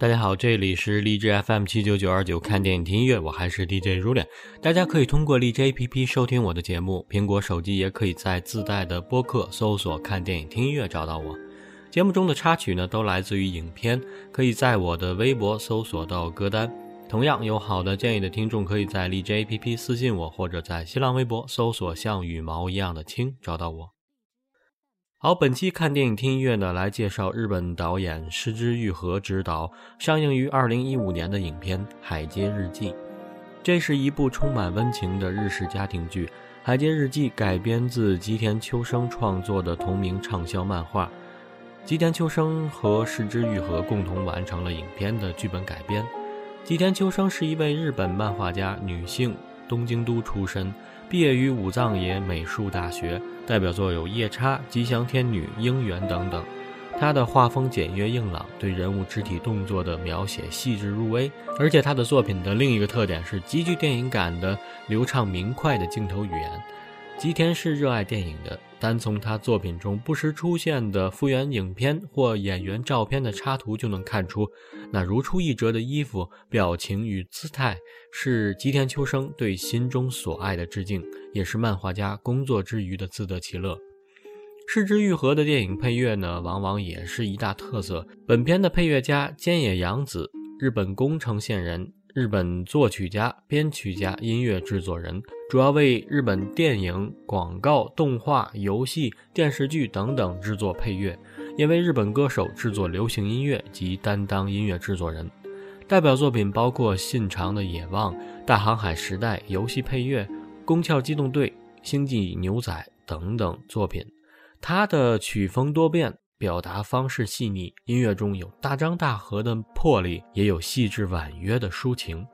大家好，这里是荔枝 FM 七九九二九，看电影听音乐，我还是 DJ 如脸。大家可以通过荔枝 APP 收听我的节目，苹果手机也可以在自带的播客搜索“看电影听音乐”找到我。节目中的插曲呢，都来自于影片，可以在我的微博搜索到歌单。同样有好的建议的听众，可以在荔枝 APP 私信我，或者在新浪微博搜索“像羽毛一样的青”找到我。好，本期看电影听音乐呢，来介绍日本导演失之愈合执导、上映于二零一五年的影片《海街日记》。这是一部充满温情的日式家庭剧，《海街日记》改编自吉田秋生创作的同名畅销漫画。吉田秋生和失之愈合共同完成了影片的剧本改编。吉田秋生是一位日本漫画家，女性，东京都出身。毕业于武藏野美术大学，代表作有《夜叉》《吉祥天女》《樱园》等等。他的画风简约硬朗，对人物肢体动作的描写细致入微，而且他的作品的另一个特点是极具电影感的流畅明快的镜头语言。吉田是热爱电影的，单从他作品中不时出现的复原影片或演员照片的插图就能看出，那如出一辙的衣服、表情与姿态是吉田秋生对心中所爱的致敬，也是漫画家工作之余的自得其乐。失之愈合的电影配乐呢，往往也是一大特色。本片的配乐家菅野洋子，日本宫城县人。日本作曲家、编曲家、音乐制作人，主要为日本电影、广告、动画、游戏、电视剧等等制作配乐，也为日本歌手制作流行音乐及担当音乐制作人。代表作品包括《信长的野望》《大航海时代》游戏配乐《宫壳机动队》《星际牛仔》等等作品。他的曲风多变。表达方式细腻，音乐中有大张大合的魄力，也有细致婉约的抒情。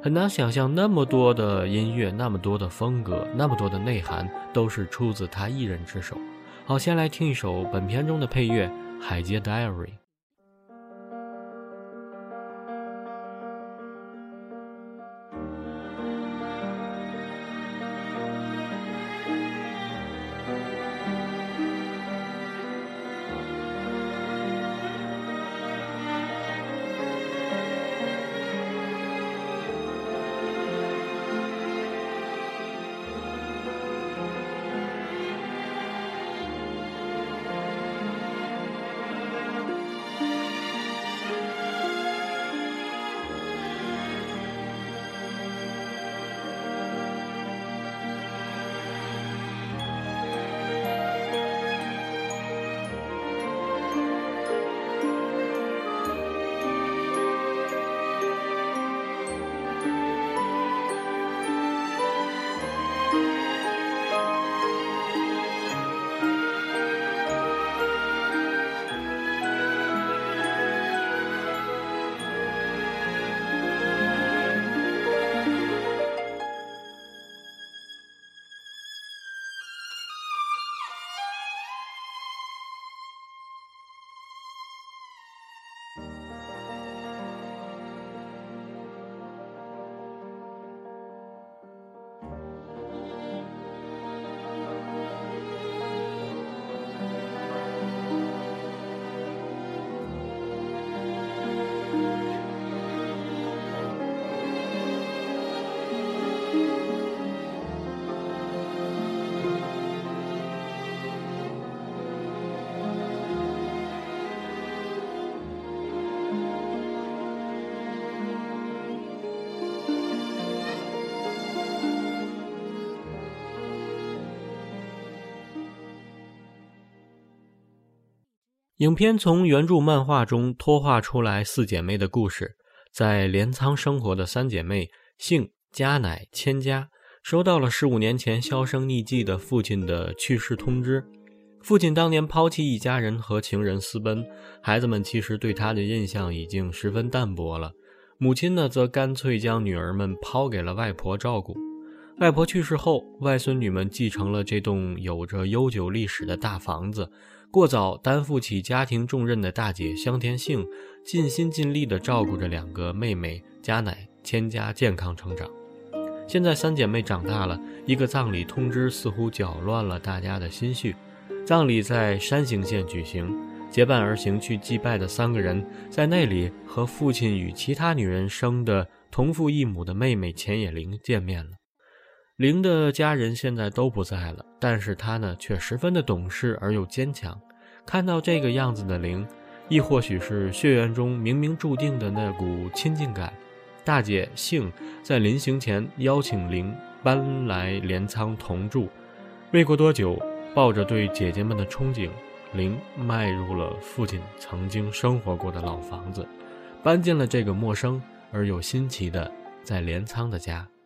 很难想象那么多的音乐，那么多的风格，那么多的内涵，都是出自他一人之手。好，先来听一首本片中的配乐《海街 Diary》。影片从原著漫画中脱画出来四姐妹的故事，在镰仓生活的三姐妹幸、加乃、千佳，收到了十五年前销声匿迹的父亲的去世通知。父亲当年抛弃一家人和情人私奔，孩子们其实对他的印象已经十分淡薄了。母亲呢，则干脆将女儿们抛给了外婆照顾。外婆去世后，外孙女们继承了这栋有着悠久历史的大房子。过早担负起家庭重任的大姐香田杏，尽心尽力地照顾着两个妹妹佳乃、千佳健康成长。现在三姐妹长大了，一个葬礼通知似乎搅乱了大家的心绪。葬礼在山形县举行，结伴而行去祭拜的三个人，在那里和父亲与其他女人生的同父异母的妹妹浅野玲见面了。玲的家人现在都不在了，但是她呢却十分的懂事而又坚强。看到这个样子的玲，亦或许是血缘中冥冥注定的那股亲近感。大姐幸在临行前邀请玲搬来镰仓同住。未过多久，抱着对姐姐们的憧憬，玲迈入了父亲曾经生活过的老房子，搬进了这个陌生而又新奇的在镰仓的家。《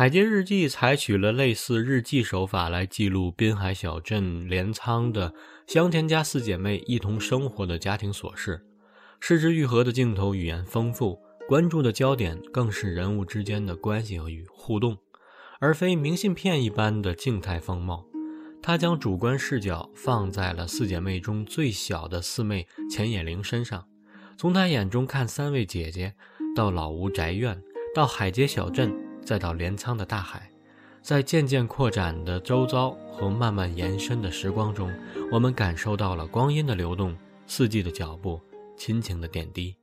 海街日记》采取了类似日记手法来记录滨海小镇镰仓的香田家四姐妹一同生活的家庭琐事，失之愈合的镜头语言丰富，关注的焦点更是人物之间的关系与互动，而非明信片一般的静态风貌。他将主观视角放在了四姐妹中最小的四妹浅野绫身上，从她眼中看三位姐姐，到老屋宅院，到海街小镇。再到镰仓的大海，在渐渐扩展的周遭和慢慢延伸的时光中，我们感受到了光阴的流动、四季的脚步、亲情的点滴。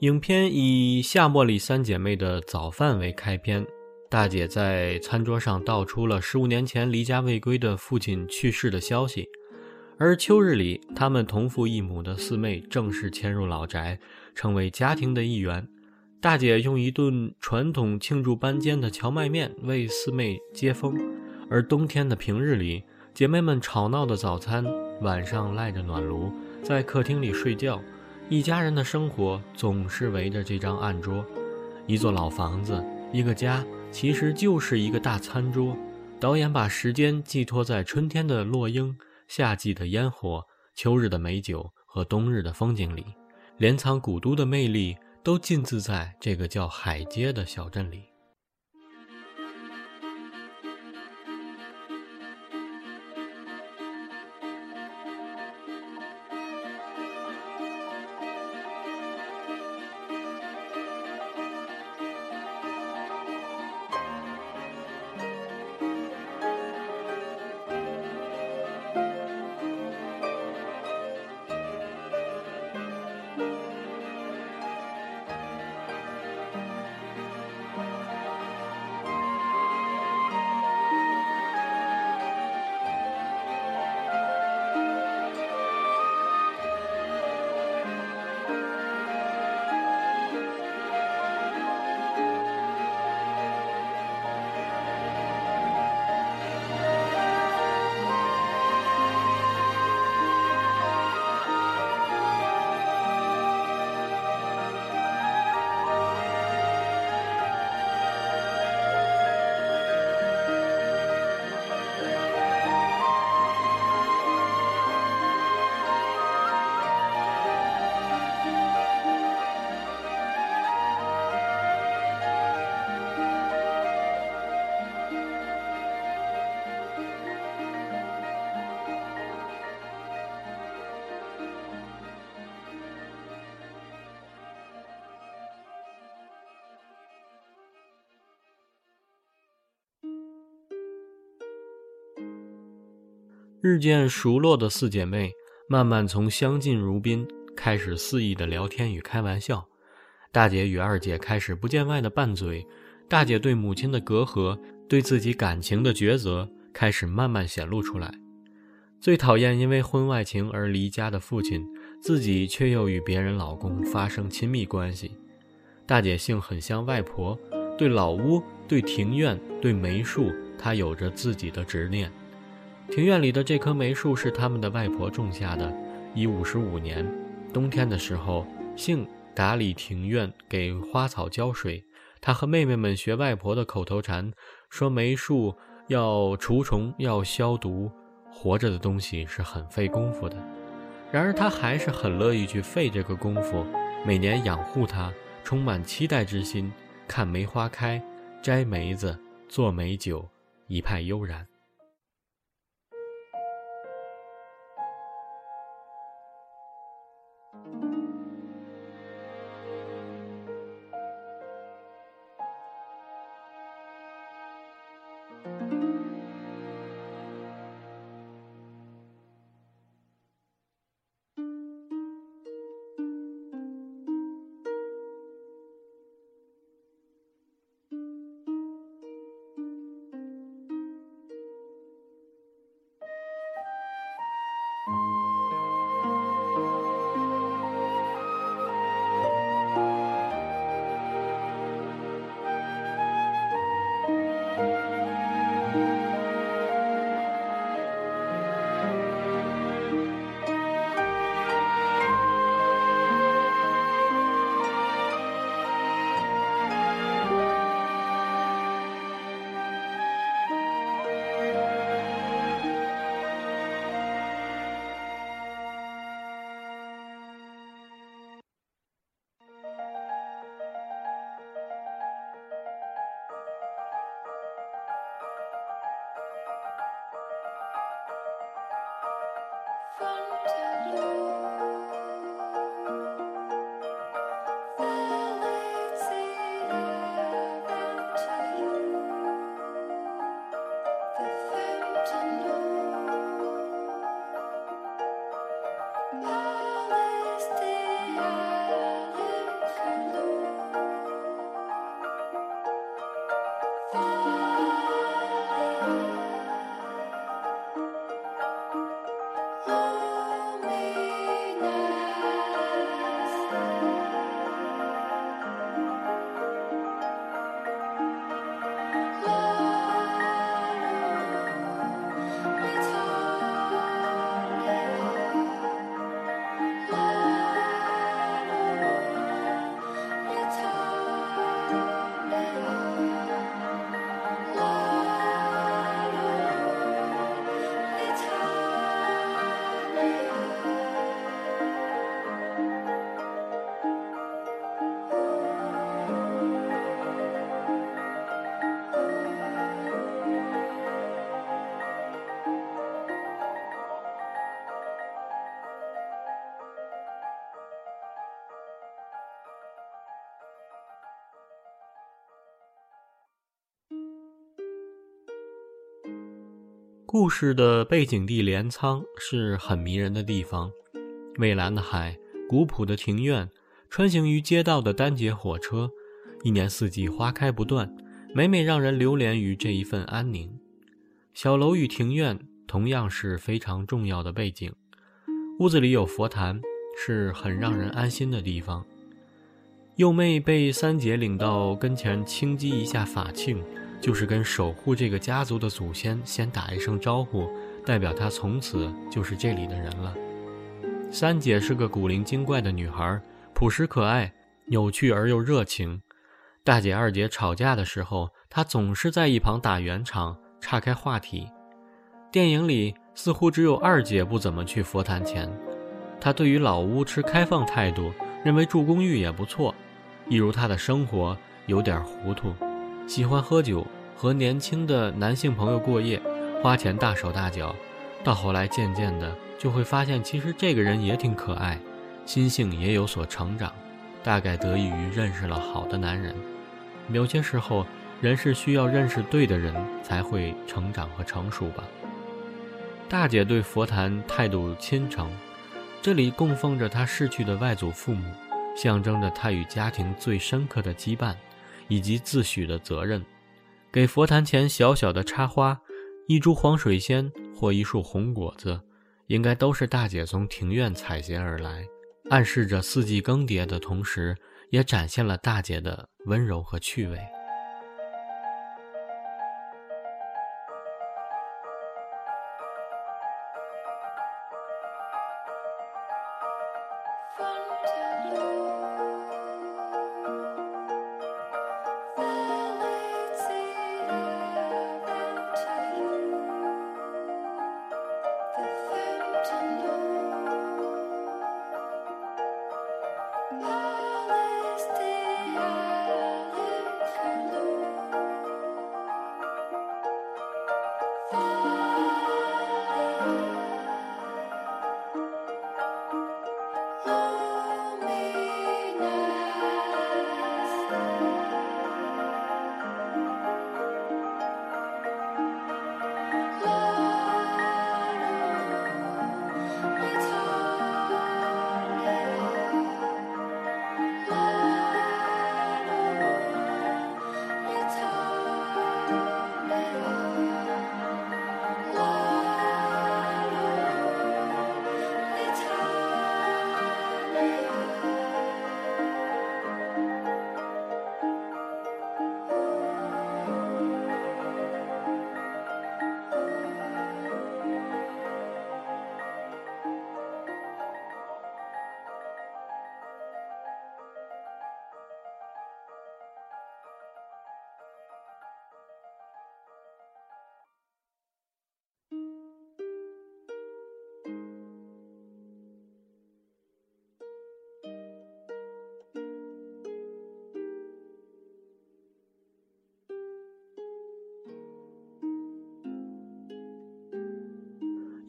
影片以夏茉莉三姐妹的早饭为开篇，大姐在餐桌上道出了十五年前离家未归的父亲去世的消息，而秋日里，她们同父异母的四妹正式迁入老宅，成为家庭的一员。大姐用一顿传统庆祝搬迁的荞麦面为四妹接风，而冬天的平日里，姐妹们吵闹的早餐，晚上赖着暖炉，在客厅里睡觉。一家人的生活总是围着这张案桌，一座老房子，一个家，其实就是一个大餐桌。导演把时间寄托在春天的落樱、夏季的烟火、秋日的美酒和冬日的风景里，镰仓古都的魅力都尽自在这个叫海街的小镇里。日渐熟络的四姐妹，慢慢从相敬如宾开始肆意的聊天与开玩笑。大姐与二姐开始不见外的拌嘴，大姐对母亲的隔阂，对自己感情的抉择，开始慢慢显露出来。最讨厌因为婚外情而离家的父亲，自己却又与别人老公发生亲密关系。大姐性很像外婆，对老屋、对庭院、对梅树，她有着自己的执念。庭院里的这棵梅树是他们的外婆种下的，已五十五年。冬天的时候，杏打理庭院，给花草浇水。他和妹妹们学外婆的口头禅，说梅树要除虫，要消毒。活着的东西是很费功夫的，然而他还是很乐意去费这个功夫，每年养护它，充满期待之心，看梅花开，摘梅子，做梅酒，一派悠然。故事的背景地镰仓是很迷人的地方，蔚蓝的海，古朴的庭院，穿行于街道的单节火车，一年四季花开不断，每每让人流连于这一份安宁。小楼与庭院同样是非常重要的背景，屋子里有佛坛，是很让人安心的地方。幼妹被三姐领到跟前轻击一下法庆。就是跟守护这个家族的祖先先打一声招呼，代表她从此就是这里的人了。三姐是个古灵精怪的女孩，朴实可爱，扭曲而又热情。大姐、二姐吵架的时候，她总是在一旁打圆场，岔开话题。电影里似乎只有二姐不怎么去佛坛前，她对于老屋持开放态度，认为住公寓也不错。一如她的生活有点糊涂。喜欢喝酒，和年轻的男性朋友过夜，花钱大手大脚，到后来渐渐的就会发现，其实这个人也挺可爱，心性也有所成长，大概得益于认识了好的男人。有些时候，人是需要认识对的人才会成长和成熟吧。大姐对佛坛态度亲诚，这里供奉着她逝去的外祖父母，象征着她与家庭最深刻的羁绊，以及自诩的责任。给佛坛前小小的插花，一株黄水仙或一束红果子，应该都是大姐从庭院采撷而来，暗示着四季更迭的同时，也展现了大姐的温柔和趣味。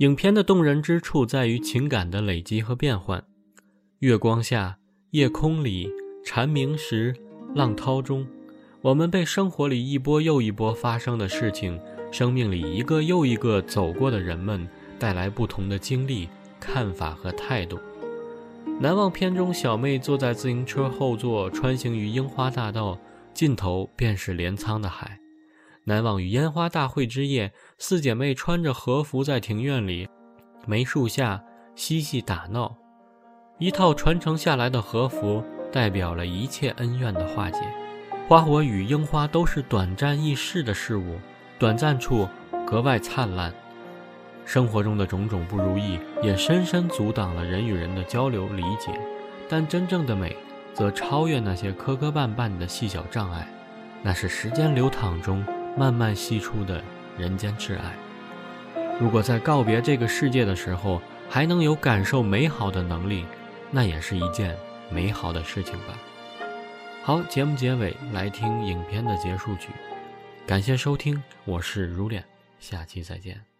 影片的动人之处在于情感的累积和变换。月光下，夜空里，蝉鸣时，浪涛中，我们被生活里一波又一波发生的事情，生命里一个又一个走过的人们，带来不同的经历、看法和态度。难忘片中，小妹坐在自行车后座，穿行于樱花大道，尽头便是镰仓的海。难忘于烟花大会之夜，四姐妹穿着和服在庭院里，梅树下嬉戏打闹。一套传承下来的和服，代表了一切恩怨的化解。花火与樱花都是短暂易逝的事物，短暂处格外灿烂。生活中的种种不如意，也深深阻挡了人与人的交流理解。但真正的美，则超越那些磕磕绊绊的细小障碍，那是时间流淌中。慢慢吸出的人间挚爱。如果在告别这个世界的时候，还能有感受美好的能力，那也是一件美好的事情吧。好，节目结尾来听影片的结束曲。感谢收听，我是如恋，下期再见。